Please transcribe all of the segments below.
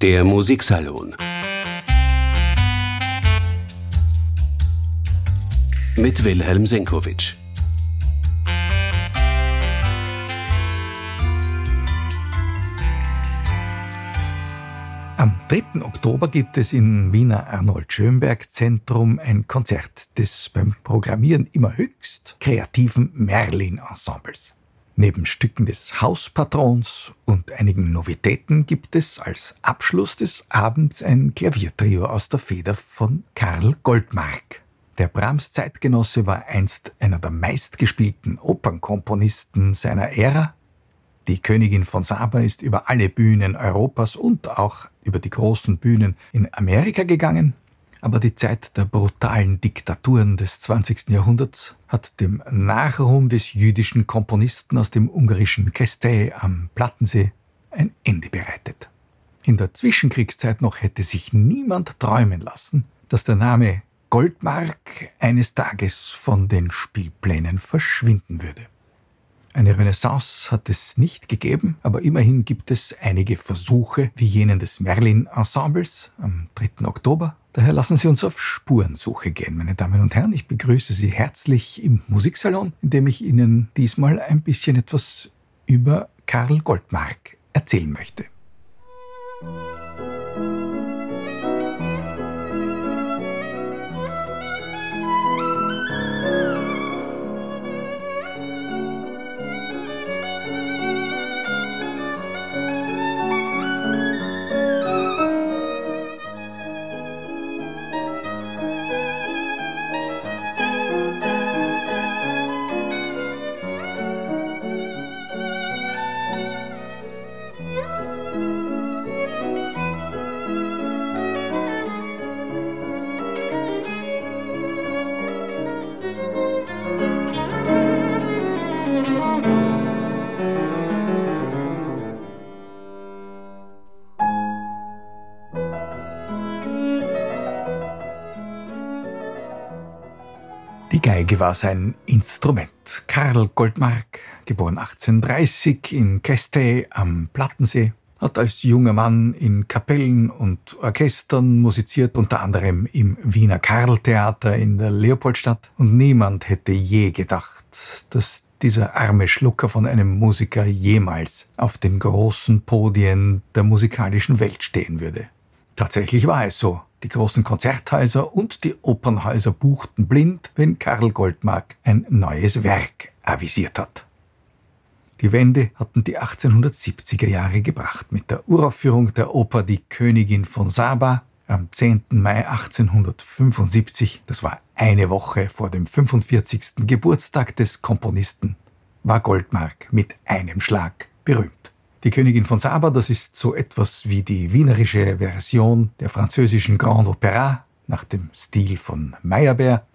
Der Musiksalon mit Wilhelm Senkowitsch. Am 3. Oktober gibt es im Wiener Arnold-Schönberg-Zentrum ein Konzert des beim Programmieren immer höchst kreativen Merlin-Ensembles. Neben Stücken des Hauspatrons und einigen Novitäten gibt es als Abschluss des Abends ein Klaviertrio aus der Feder von Karl Goldmark. Der Brahms Zeitgenosse war einst einer der meistgespielten Opernkomponisten seiner Ära. Die Königin von Saba ist über alle Bühnen Europas und auch über die großen Bühnen in Amerika gegangen aber die Zeit der brutalen Diktaturen des 20. Jahrhunderts hat dem Nachruhm des jüdischen Komponisten aus dem ungarischen Kestei am Plattensee ein Ende bereitet. In der Zwischenkriegszeit noch hätte sich niemand träumen lassen, dass der Name Goldmark eines Tages von den Spielplänen verschwinden würde. Eine Renaissance hat es nicht gegeben, aber immerhin gibt es einige Versuche, wie jenen des Merlin-Ensembles am 3. Oktober Daher lassen Sie uns auf Spurensuche gehen, meine Damen und Herren. Ich begrüße Sie herzlich im Musiksalon, in dem ich Ihnen diesmal ein bisschen etwas über Karl Goldmark erzählen möchte. Geige war sein Instrument. Karl Goldmark, geboren 1830 in Kestei am Plattensee, hat als junger Mann in Kapellen und Orchestern musiziert, unter anderem im Wiener Karltheater in der Leopoldstadt. Und niemand hätte je gedacht, dass dieser arme Schlucker von einem Musiker jemals auf den großen Podien der musikalischen Welt stehen würde. Tatsächlich war es so. Die großen Konzerthäuser und die Opernhäuser buchten blind, wenn Karl Goldmark ein neues Werk avisiert hat. Die Wende hatten die 1870er Jahre gebracht mit der Uraufführung der Oper Die Königin von Saba am 10. Mai 1875, das war eine Woche vor dem 45. Geburtstag des Komponisten, war Goldmark mit einem Schlag berühmt. Die Königin von Saba, das ist so etwas wie die wienerische Version der französischen Grand Opéra nach dem Stil von Meyerbeer.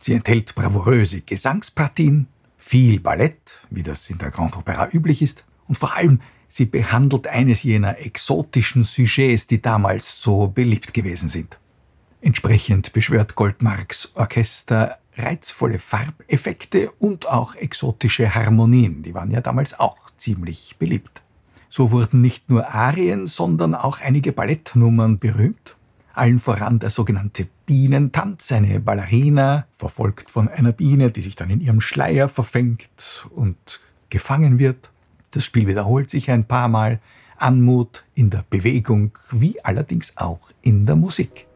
Sie enthält bravouröse Gesangspartien, viel Ballett, wie das in der Grand Opéra üblich ist, und vor allem sie behandelt eines jener exotischen Sujets, die damals so beliebt gewesen sind. Entsprechend beschwört Goldmarks Orchester reizvolle Farbeffekte und auch exotische Harmonien, die waren ja damals auch ziemlich beliebt. So wurden nicht nur Arien, sondern auch einige Ballettnummern berühmt. Allen voran der sogenannte Bienentanz, eine Ballerina, verfolgt von einer Biene, die sich dann in ihrem Schleier verfängt und gefangen wird. Das Spiel wiederholt sich ein paar Mal. Anmut in der Bewegung, wie allerdings auch in der Musik.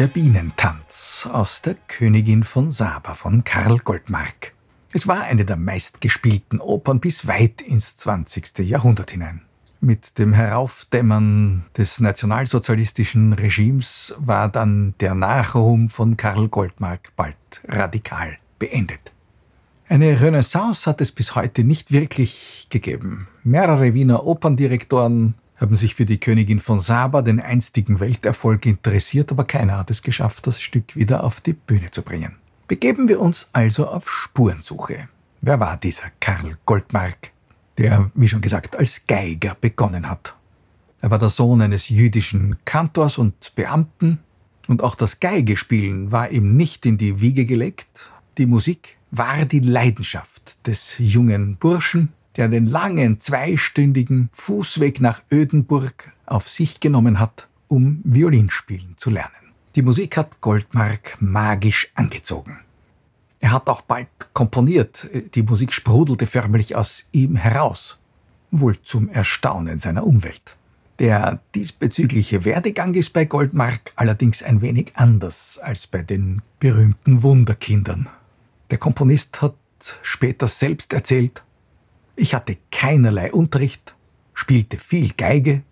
Der Bienentanz aus der Königin von Saba von Karl Goldmark. Es war eine der meistgespielten Opern bis weit ins 20. Jahrhundert hinein. Mit dem Heraufdämmern des nationalsozialistischen Regimes war dann der Nachruhm von Karl Goldmark bald radikal beendet. Eine Renaissance hat es bis heute nicht wirklich gegeben. Mehrere Wiener Operndirektoren haben sich für die Königin von Saba, den einstigen Welterfolg, interessiert, aber keiner hat es geschafft, das Stück wieder auf die Bühne zu bringen. Begeben wir uns also auf Spurensuche. Wer war dieser Karl Goldmark? der, wie schon gesagt, als Geiger begonnen hat. Er war der Sohn eines jüdischen Kantors und Beamten, und auch das Geigespielen war ihm nicht in die Wiege gelegt. Die Musik war die Leidenschaft des jungen Burschen, der den langen zweistündigen Fußweg nach Ödenburg auf sich genommen hat, um Violinspielen zu lernen. Die Musik hat Goldmark magisch angezogen. Er hat auch bald komponiert, die Musik sprudelte förmlich aus ihm heraus, wohl zum Erstaunen seiner Umwelt. Der diesbezügliche Werdegang ist bei Goldmark allerdings ein wenig anders als bei den berühmten Wunderkindern. Der Komponist hat später selbst erzählt, ich hatte keinerlei Unterricht, spielte viel Geige,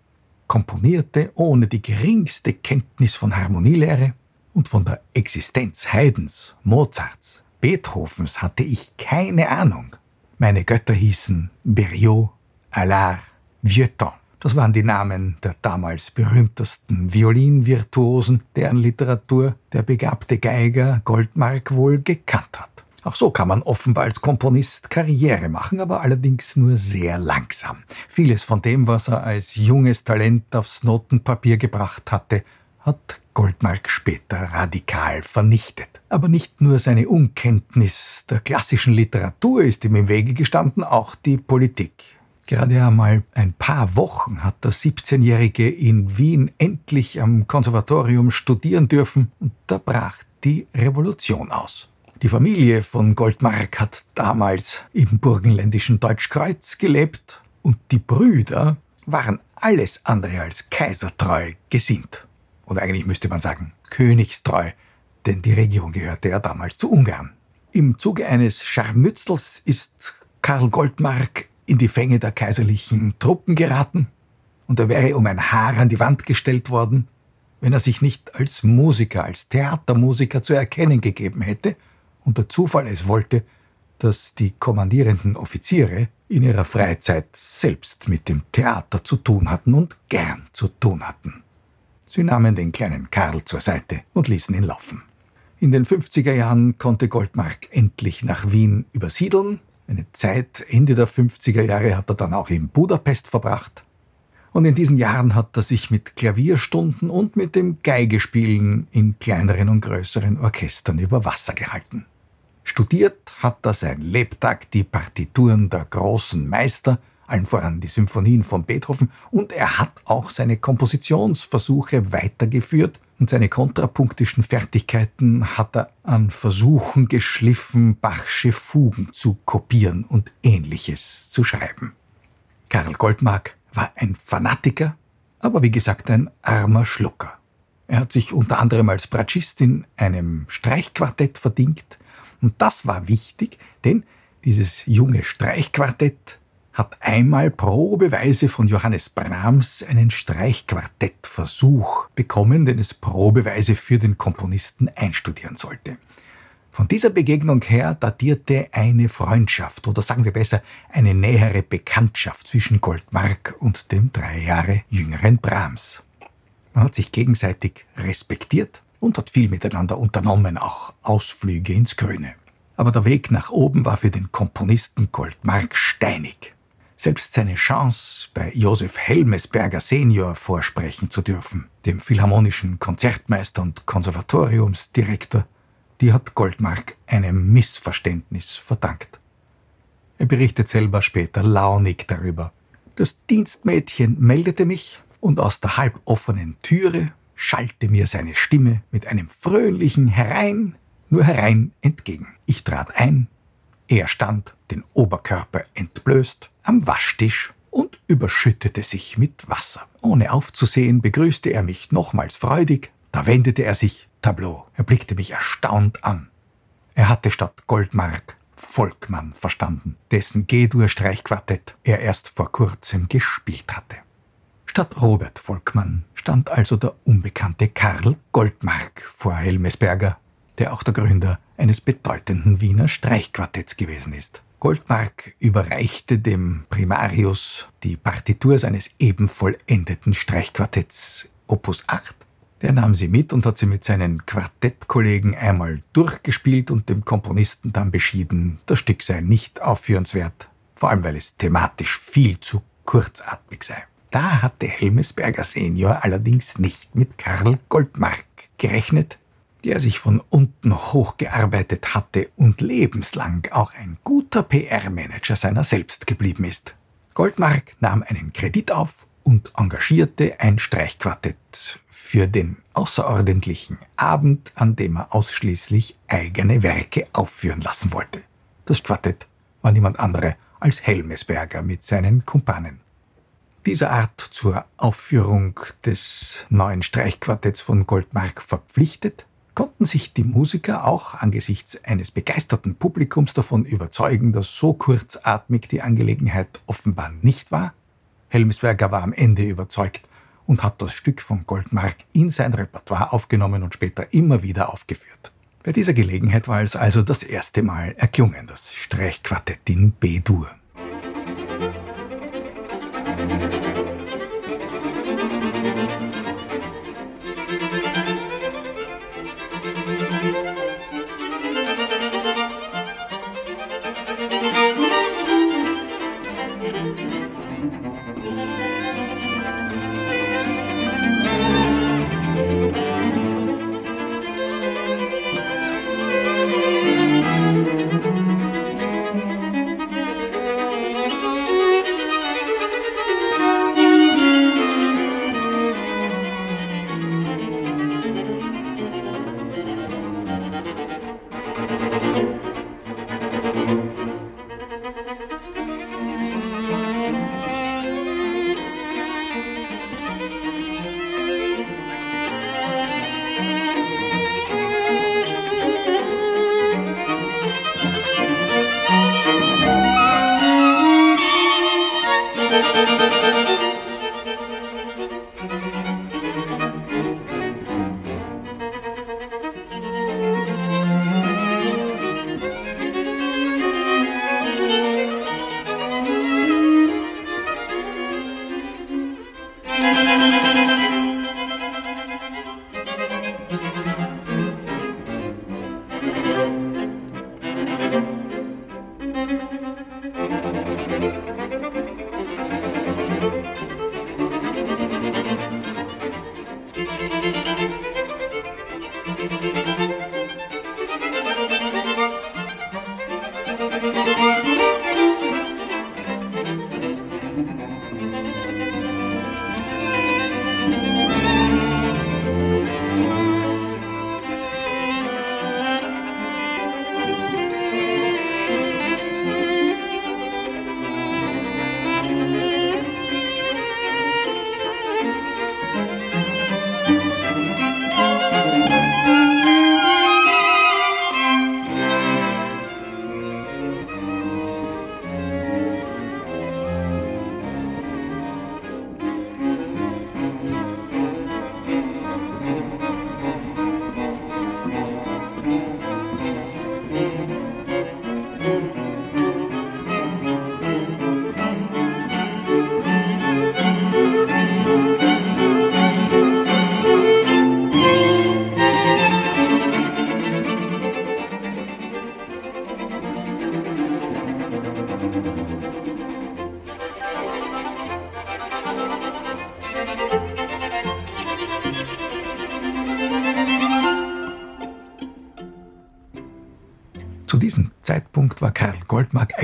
komponierte ohne die geringste Kenntnis von Harmonielehre und von der Existenz Haydns, Mozarts, Beethovens hatte ich keine Ahnung. Meine Götter hießen Berriot, Allard, Vieuxtemps. Das waren die Namen der damals berühmtesten Violinvirtuosen, deren Literatur der begabte Geiger Goldmark wohl gekannt hat. Auch so kann man offenbar als Komponist Karriere machen, aber allerdings nur sehr langsam. Vieles von dem, was er als junges Talent aufs Notenpapier gebracht hatte, hat Goldmark später radikal vernichtet. Aber nicht nur seine Unkenntnis der klassischen Literatur ist ihm im Wege gestanden, auch die Politik. Gerade einmal ein paar Wochen hat der 17-Jährige in Wien endlich am Konservatorium studieren dürfen und da brach die Revolution aus. Die Familie von Goldmark hat damals im burgenländischen Deutschkreuz gelebt und die Brüder waren alles andere als kaisertreu gesinnt. Und eigentlich müsste man sagen königstreu, denn die Region gehörte ja damals zu Ungarn. Im Zuge eines Scharmützels ist Karl Goldmark in die Fänge der kaiserlichen Truppen geraten und er wäre um ein Haar an die Wand gestellt worden, wenn er sich nicht als Musiker, als Theatermusiker zu erkennen gegeben hätte und der Zufall es wollte, dass die kommandierenden Offiziere in ihrer Freizeit selbst mit dem Theater zu tun hatten und gern zu tun hatten. Sie nahmen den kleinen Karl zur Seite und ließen ihn laufen. In den 50er Jahren konnte Goldmark endlich nach Wien übersiedeln. Eine Zeit Ende der 50er Jahre hat er dann auch in Budapest verbracht. Und in diesen Jahren hat er sich mit Klavierstunden und mit dem Geigespielen in kleineren und größeren Orchestern über Wasser gehalten. Studiert hat er sein Lebtag die Partituren der großen Meister allen voran die Symphonien von Beethoven, und er hat auch seine Kompositionsversuche weitergeführt und seine kontrapunktischen Fertigkeiten hat er an Versuchen geschliffen, Bachsche Fugen zu kopieren und ähnliches zu schreiben. Karl Goldmark war ein Fanatiker, aber wie gesagt ein armer Schlucker. Er hat sich unter anderem als Bratschist in einem Streichquartett verdient, und das war wichtig, denn dieses junge Streichquartett hat einmal probeweise von Johannes Brahms einen Streichquartettversuch bekommen, den es probeweise für den Komponisten einstudieren sollte. Von dieser Begegnung her datierte eine Freundschaft oder sagen wir besser eine nähere Bekanntschaft zwischen Goldmark und dem drei Jahre jüngeren Brahms. Man hat sich gegenseitig respektiert und hat viel miteinander unternommen, auch Ausflüge ins Grüne. Aber der Weg nach oben war für den Komponisten Goldmark steinig selbst seine Chance, bei Josef Helmesberger Senior vorsprechen zu dürfen, dem philharmonischen Konzertmeister und Konservatoriumsdirektor, die hat Goldmark einem Missverständnis verdankt. Er berichtet selber später launig darüber. Das Dienstmädchen meldete mich und aus der halboffenen Türe schallte mir seine Stimme mit einem fröhlichen Herein, nur herein entgegen. Ich trat ein, er stand, den Oberkörper entblößt, am Waschtisch und überschüttete sich mit Wasser. Ohne aufzusehen, begrüßte er mich nochmals freudig, da wendete er sich Tableau. Er blickte mich erstaunt an. Er hatte statt Goldmark Volkmann verstanden, dessen G-Dur-Streichquartett er erst vor kurzem gespielt hatte. Statt Robert Volkmann stand also der unbekannte Karl Goldmark vor Helmesberger, der auch der Gründer eines bedeutenden Wiener Streichquartetts gewesen ist. Goldmark überreichte dem Primarius die Partitur seines eben vollendeten Streichquartetts Opus 8. Der nahm sie mit und hat sie mit seinen Quartettkollegen einmal durchgespielt und dem Komponisten dann beschieden, das Stück sei nicht aufführenswert, vor allem weil es thematisch viel zu kurzatmig sei. Da hatte Helmesberger Senior allerdings nicht mit Karl Goldmark gerechnet, der sich von unten hochgearbeitet hatte und lebenslang auch ein guter PR-Manager seiner selbst geblieben ist. Goldmark nahm einen Kredit auf und engagierte ein Streichquartett für den außerordentlichen Abend, an dem er ausschließlich eigene Werke aufführen lassen wollte. Das Quartett war niemand andere als Helmesberger mit seinen Kumpanen. Dieser Art zur Aufführung des neuen Streichquartetts von Goldmark verpflichtet, konnten sich die Musiker auch angesichts eines begeisterten Publikums davon überzeugen, dass so kurzatmig die Angelegenheit offenbar nicht war. Helmsberger war am Ende überzeugt und hat das Stück von Goldmark in sein Repertoire aufgenommen und später immer wieder aufgeführt. Bei dieser Gelegenheit war es also das erste Mal erklungen, das Streichquartett in B-Dur. Thank you.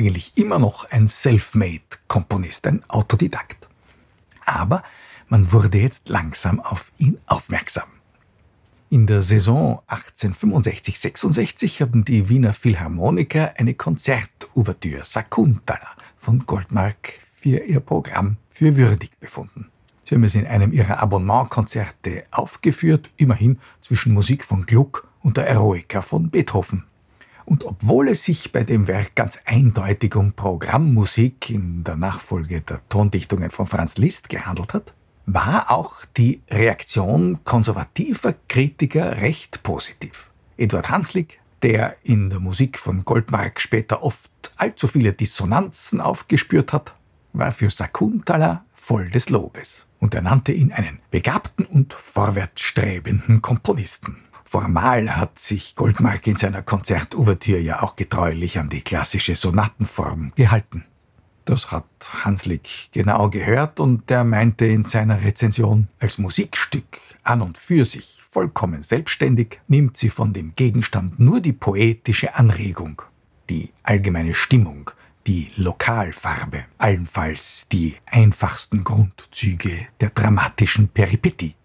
Eigentlich immer noch ein Selfmade-Komponist, ein Autodidakt. Aber man wurde jetzt langsam auf ihn aufmerksam. In der Saison 1865-66 haben die Wiener Philharmoniker eine Konzertouvertüre Sakuntala von Goldmark für ihr Programm für würdig befunden. Sie haben es in einem ihrer Abonnementkonzerte aufgeführt, immerhin zwischen Musik von Gluck und der Eroica von Beethoven. Und obwohl es sich bei dem Werk ganz eindeutig um Programmmusik in der Nachfolge der Tondichtungen von Franz Liszt gehandelt hat, war auch die Reaktion konservativer Kritiker recht positiv. Eduard Hanslick, der in der Musik von Goldmark später oft allzu viele Dissonanzen aufgespürt hat, war für Sakuntala voll des Lobes und er nannte ihn einen begabten und vorwärtsstrebenden Komponisten. Formal hat sich Goldmark in seiner Konzertouvertüre ja auch getreulich an die klassische Sonatenform gehalten. Das hat Hanslick genau gehört und er meinte in seiner Rezension, als Musikstück an und für sich vollkommen selbstständig nimmt sie von dem Gegenstand nur die poetische Anregung, die allgemeine Stimmung, die Lokalfarbe, allenfalls die einfachsten Grundzüge der dramatischen Peripetie.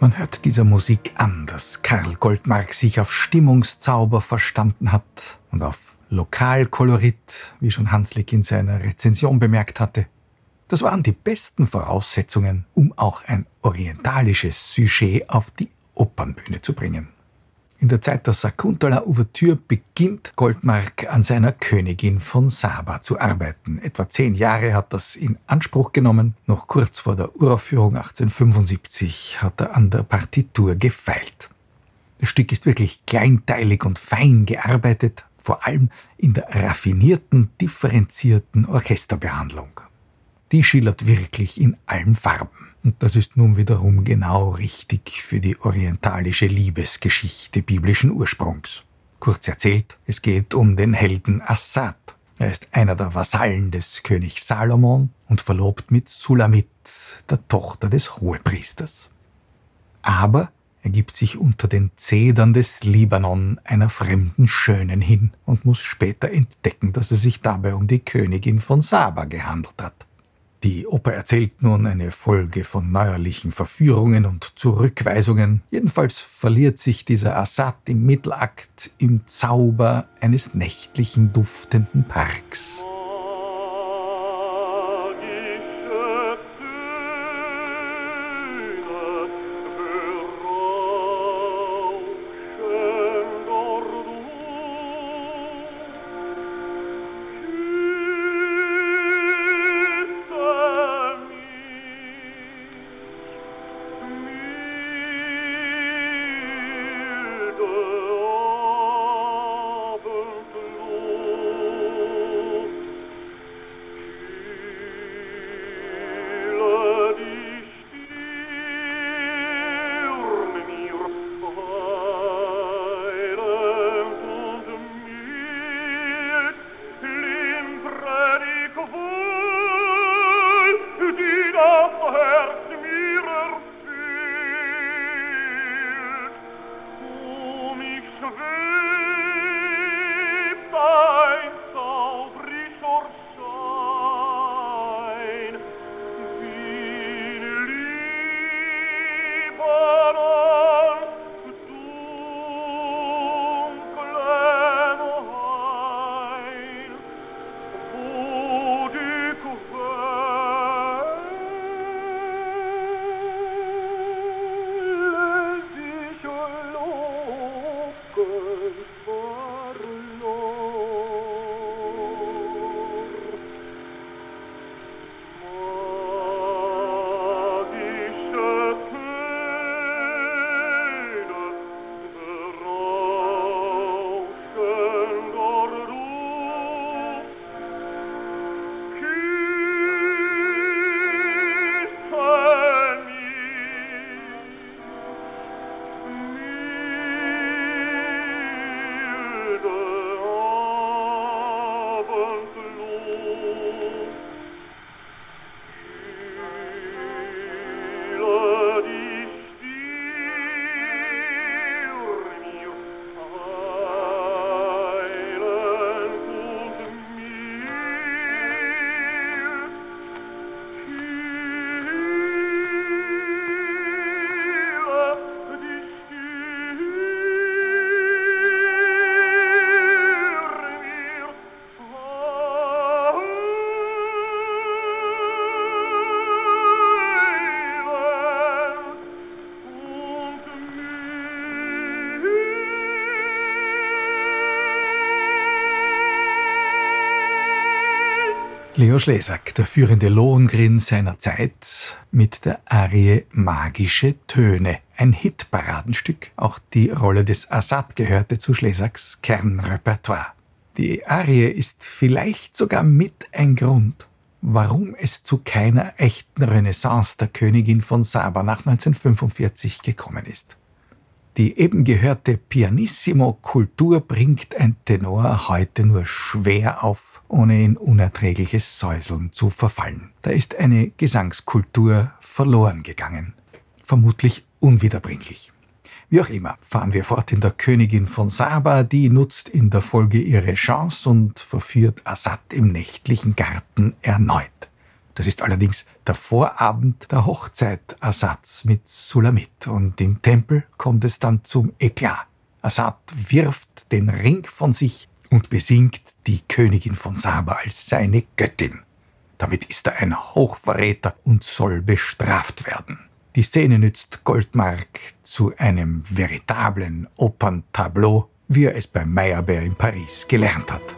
Man hört dieser Musik an, dass Karl Goldmark sich auf Stimmungszauber verstanden hat und auf Lokalkolorit, wie schon Hanslick in seiner Rezension bemerkt hatte. Das waren die besten Voraussetzungen, um auch ein orientalisches Sujet auf die Opernbühne zu bringen. In der Zeit der Sakuntala-Ouvertüre beginnt Goldmark an seiner Königin von Saba zu arbeiten. Etwa zehn Jahre hat das in Anspruch genommen. Noch kurz vor der Uraufführung 1875 hat er an der Partitur gefeilt. Das Stück ist wirklich kleinteilig und fein gearbeitet, vor allem in der raffinierten, differenzierten Orchesterbehandlung. Die schillert wirklich in allen Farben. Und das ist nun wiederum genau richtig für die orientalische Liebesgeschichte biblischen Ursprungs. Kurz erzählt, es geht um den Helden Assad. Er ist einer der Vasallen des Königs Salomon und verlobt mit Sulamit, der Tochter des Hohepriesters. Aber er gibt sich unter den Zedern des Libanon einer fremden Schönen hin und muss später entdecken, dass es sich dabei um die Königin von Saba gehandelt hat. Die Oper erzählt nun eine Folge von neuerlichen Verführungen und Zurückweisungen. Jedenfalls verliert sich dieser Assad im Mittelakt im Zauber eines nächtlichen duftenden Parks. Leo Schlesack, der führende Lohengrin seiner Zeit, mit der Arie Magische Töne. Ein Hitparadenstück. Auch die Rolle des Assad gehörte zu Schlesacks Kernrepertoire. Die Arie ist vielleicht sogar mit ein Grund, warum es zu keiner echten Renaissance der Königin von Saba nach 1945 gekommen ist. Die eben gehörte Pianissimo-Kultur bringt ein Tenor heute nur schwer auf ohne in unerträgliches Säuseln zu verfallen. Da ist eine Gesangskultur verloren gegangen. Vermutlich unwiederbringlich. Wie auch immer, fahren wir fort in der Königin von Saba, die nutzt in der Folge ihre Chance und verführt Assad im nächtlichen Garten erneut. Das ist allerdings der Vorabend der Hochzeit Assads mit Sulamit und im Tempel kommt es dann zum Eklat. Assad wirft den Ring von sich und besingt die Königin von Saba als seine Göttin. Damit ist er ein Hochverräter und soll bestraft werden. Die Szene nützt Goldmark zu einem veritablen Operntableau, wie er es bei Meyerbeer in Paris gelernt hat.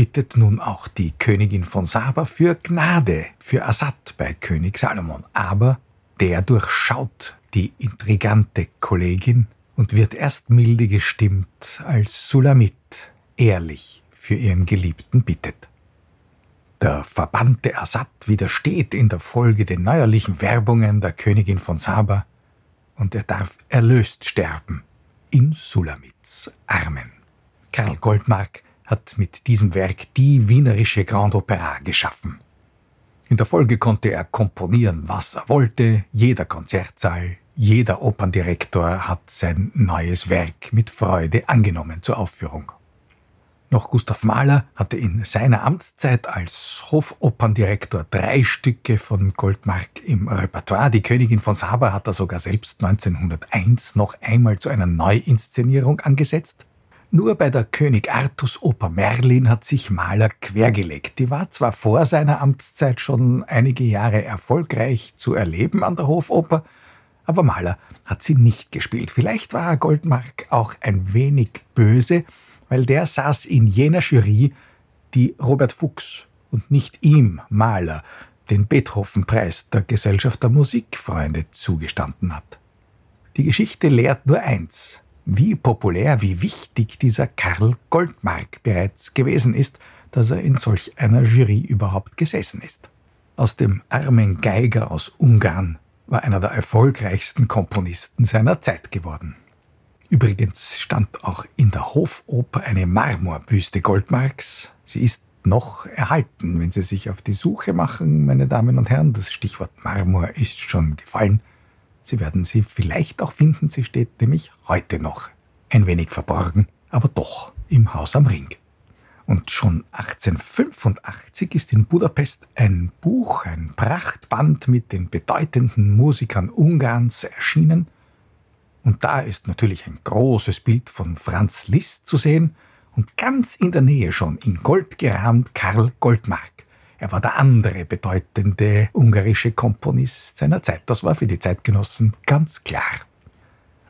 bittet nun auch die Königin von Saba für Gnade, für Assad bei König Salomon. Aber der durchschaut die intrigante Kollegin und wird erst milde gestimmt, als Sulamit ehrlich für ihren Geliebten bittet. Der verbannte Assad widersteht in der Folge den neuerlichen Werbungen der Königin von Saba und er darf erlöst sterben in Sulamits Armen. Karl Goldmark hat mit diesem Werk die wienerische Grand Opera geschaffen. In der Folge konnte er komponieren, was er wollte, jeder Konzertsaal, jeder Operndirektor hat sein neues Werk mit Freude angenommen zur Aufführung. Noch Gustav Mahler hatte in seiner Amtszeit als Hofoperndirektor drei Stücke von Goldmark im Repertoire. Die Königin von Saba hat er sogar selbst 1901 noch einmal zu einer Neuinszenierung angesetzt. Nur bei der König Artus Oper Merlin hat sich Mahler quergelegt. Die war zwar vor seiner Amtszeit schon einige Jahre erfolgreich zu erleben an der Hofoper, aber Mahler hat sie nicht gespielt. Vielleicht war Goldmark auch ein wenig böse, weil der saß in jener Jury, die Robert Fuchs und nicht ihm, Mahler, den Beethoven-Preis der Gesellschaft der Musikfreunde zugestanden hat. Die Geschichte lehrt nur eins, wie populär, wie wichtig dieser Karl Goldmark bereits gewesen ist, dass er in solch einer Jury überhaupt gesessen ist. Aus dem armen Geiger aus Ungarn war einer der erfolgreichsten Komponisten seiner Zeit geworden. Übrigens stand auch in der Hofoper eine Marmorbüste Goldmarks. Sie ist noch erhalten, wenn Sie sich auf die Suche machen, meine Damen und Herren. Das Stichwort Marmor ist schon gefallen. Sie werden sie vielleicht auch finden. Sie steht nämlich heute noch ein wenig verborgen, aber doch im Haus am Ring. Und schon 1885 ist in Budapest ein Buch, ein Prachtband mit den bedeutenden Musikern Ungarns erschienen – und da ist natürlich ein großes Bild von Franz Liszt zu sehen und ganz in der Nähe schon in Gold gerahmt Karl Goldmark. Er war der andere bedeutende ungarische Komponist seiner Zeit. Das war für die Zeitgenossen ganz klar.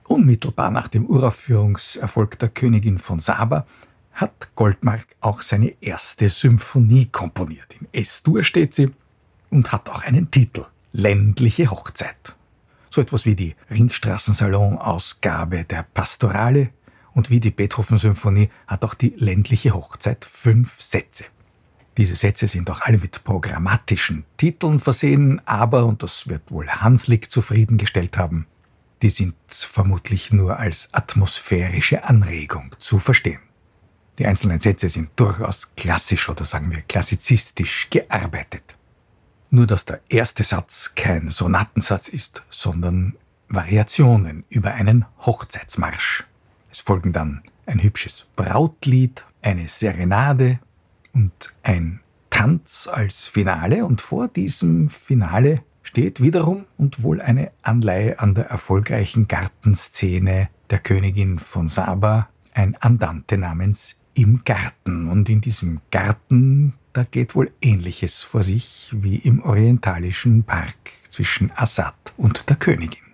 Unmittelbar nach dem Uraufführungserfolg der Königin von Saba hat Goldmark auch seine erste Symphonie komponiert. In S-Dur steht sie und hat auch einen Titel Ländliche Hochzeit so etwas wie die Ringstraßensalon-Ausgabe der Pastorale und wie die Beethoven-Symphonie hat auch die ländliche Hochzeit fünf Sätze. Diese Sätze sind auch alle mit programmatischen Titeln versehen, aber, und das wird wohl Hanslick zufriedengestellt haben, die sind vermutlich nur als atmosphärische Anregung zu verstehen. Die einzelnen Sätze sind durchaus klassisch oder sagen wir klassizistisch gearbeitet. Nur dass der erste Satz kein Sonatensatz ist, sondern Variationen über einen Hochzeitsmarsch. Es folgen dann ein hübsches Brautlied, eine Serenade und ein Tanz als Finale und vor diesem Finale steht wiederum und wohl eine Anleihe an der erfolgreichen Gartenszene der Königin von Saba ein Andante namens Im Garten und in diesem Garten da geht wohl Ähnliches vor sich wie im orientalischen Park zwischen Assad und der Königin.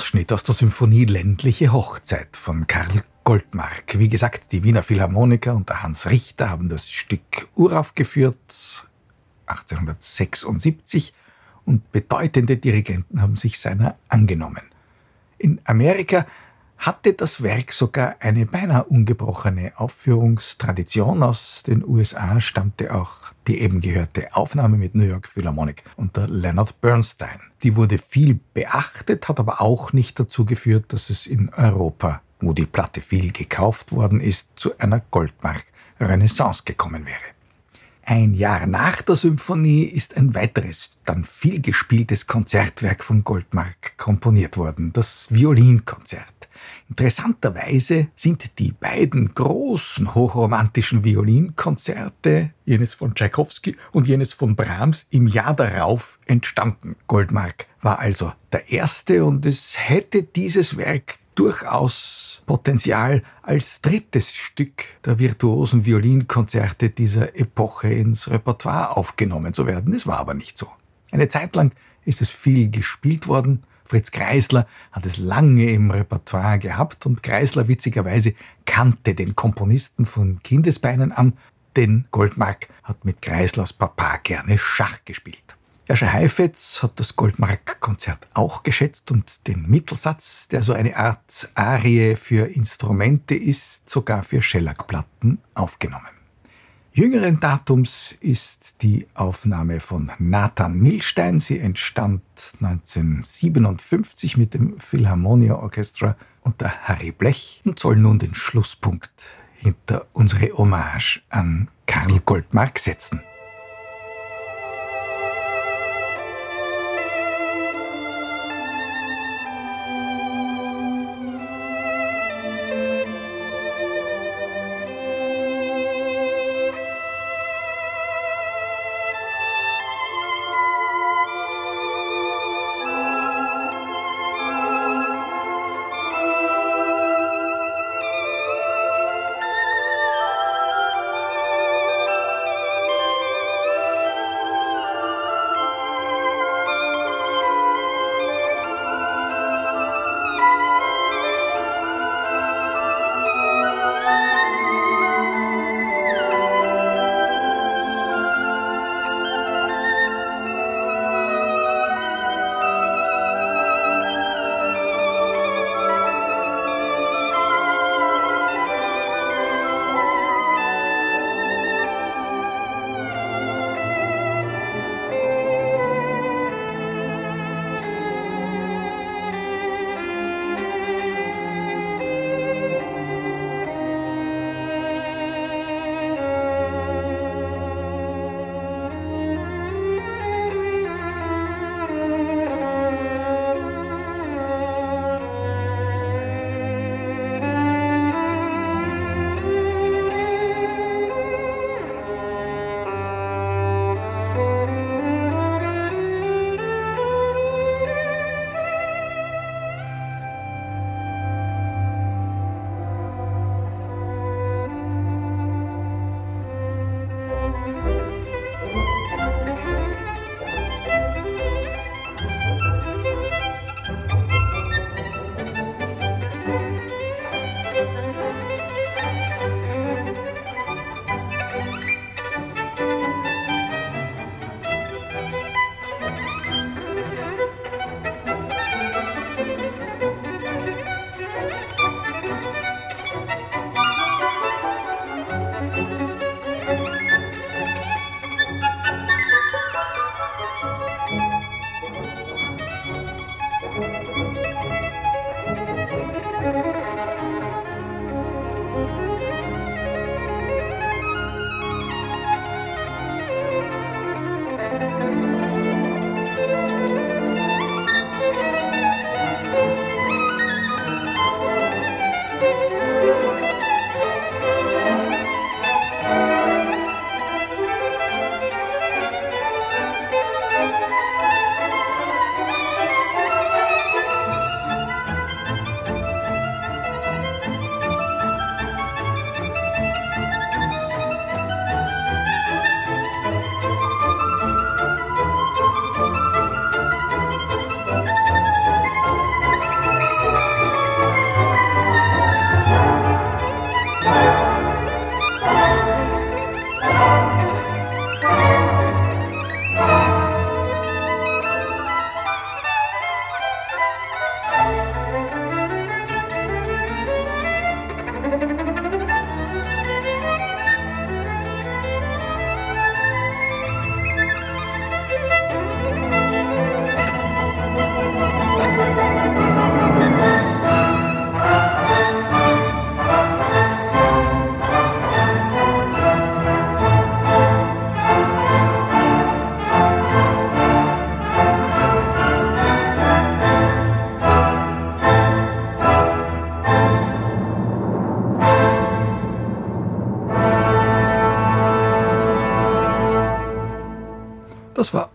Ausschnitt aus der Symphonie Ländliche Hochzeit von Karl Goldmark. Wie gesagt, die Wiener Philharmoniker unter Hans Richter haben das Stück uraufgeführt, 1876, und bedeutende Dirigenten haben sich seiner angenommen. In Amerika hatte das Werk sogar eine beinahe ungebrochene Aufführungstradition. Aus den USA stammte auch die eben gehörte Aufnahme mit New York Philharmonic unter Leonard Bernstein. Die wurde viel beachtet, hat aber auch nicht dazu geführt, dass es in Europa, wo die Platte viel gekauft worden ist, zu einer Goldmark-Renaissance gekommen wäre. Ein Jahr nach der Symphonie ist ein weiteres, dann viel gespieltes Konzertwerk von Goldmark komponiert worden, das Violinkonzert. Interessanterweise sind die beiden großen hochromantischen Violinkonzerte, jenes von Tchaikovsky und jenes von Brahms, im Jahr darauf entstanden. Goldmark war also der erste und es hätte dieses Werk durchaus Potenzial als drittes Stück der virtuosen Violinkonzerte dieser Epoche ins Repertoire aufgenommen zu werden. Es war aber nicht so. Eine Zeit lang ist es viel gespielt worden, Fritz Kreisler hat es lange im Repertoire gehabt und Kreisler witzigerweise kannte den Komponisten von Kindesbeinen an, denn Goldmark hat mit Kreislers Papa gerne Schach gespielt. Jascha Heifetz hat das Goldmark-Konzert auch geschätzt und den Mittelsatz, der so eine Art Arie für Instrumente ist, sogar für Schellackplatten aufgenommen. Jüngeren Datums ist die Aufnahme von Nathan Milstein. Sie entstand 1957 mit dem Philharmonia Orchestra unter Harry Blech und soll nun den Schlusspunkt hinter unsere Hommage an Karl Goldmark setzen.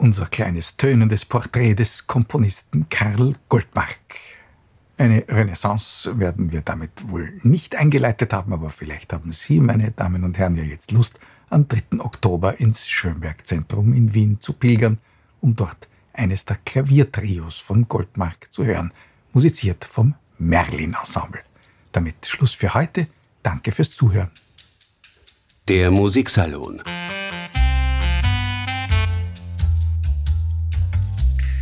Unser kleines tönendes Porträt des Komponisten Karl Goldmark. Eine Renaissance werden wir damit wohl nicht eingeleitet haben, aber vielleicht haben Sie, meine Damen und Herren, ja jetzt Lust, am 3. Oktober ins Schönberg-Zentrum in Wien zu pilgern, um dort eines der Klaviertrios von Goldmark zu hören, musiziert vom Merlin-Ensemble. Damit Schluss für heute. Danke fürs Zuhören. Der Musiksalon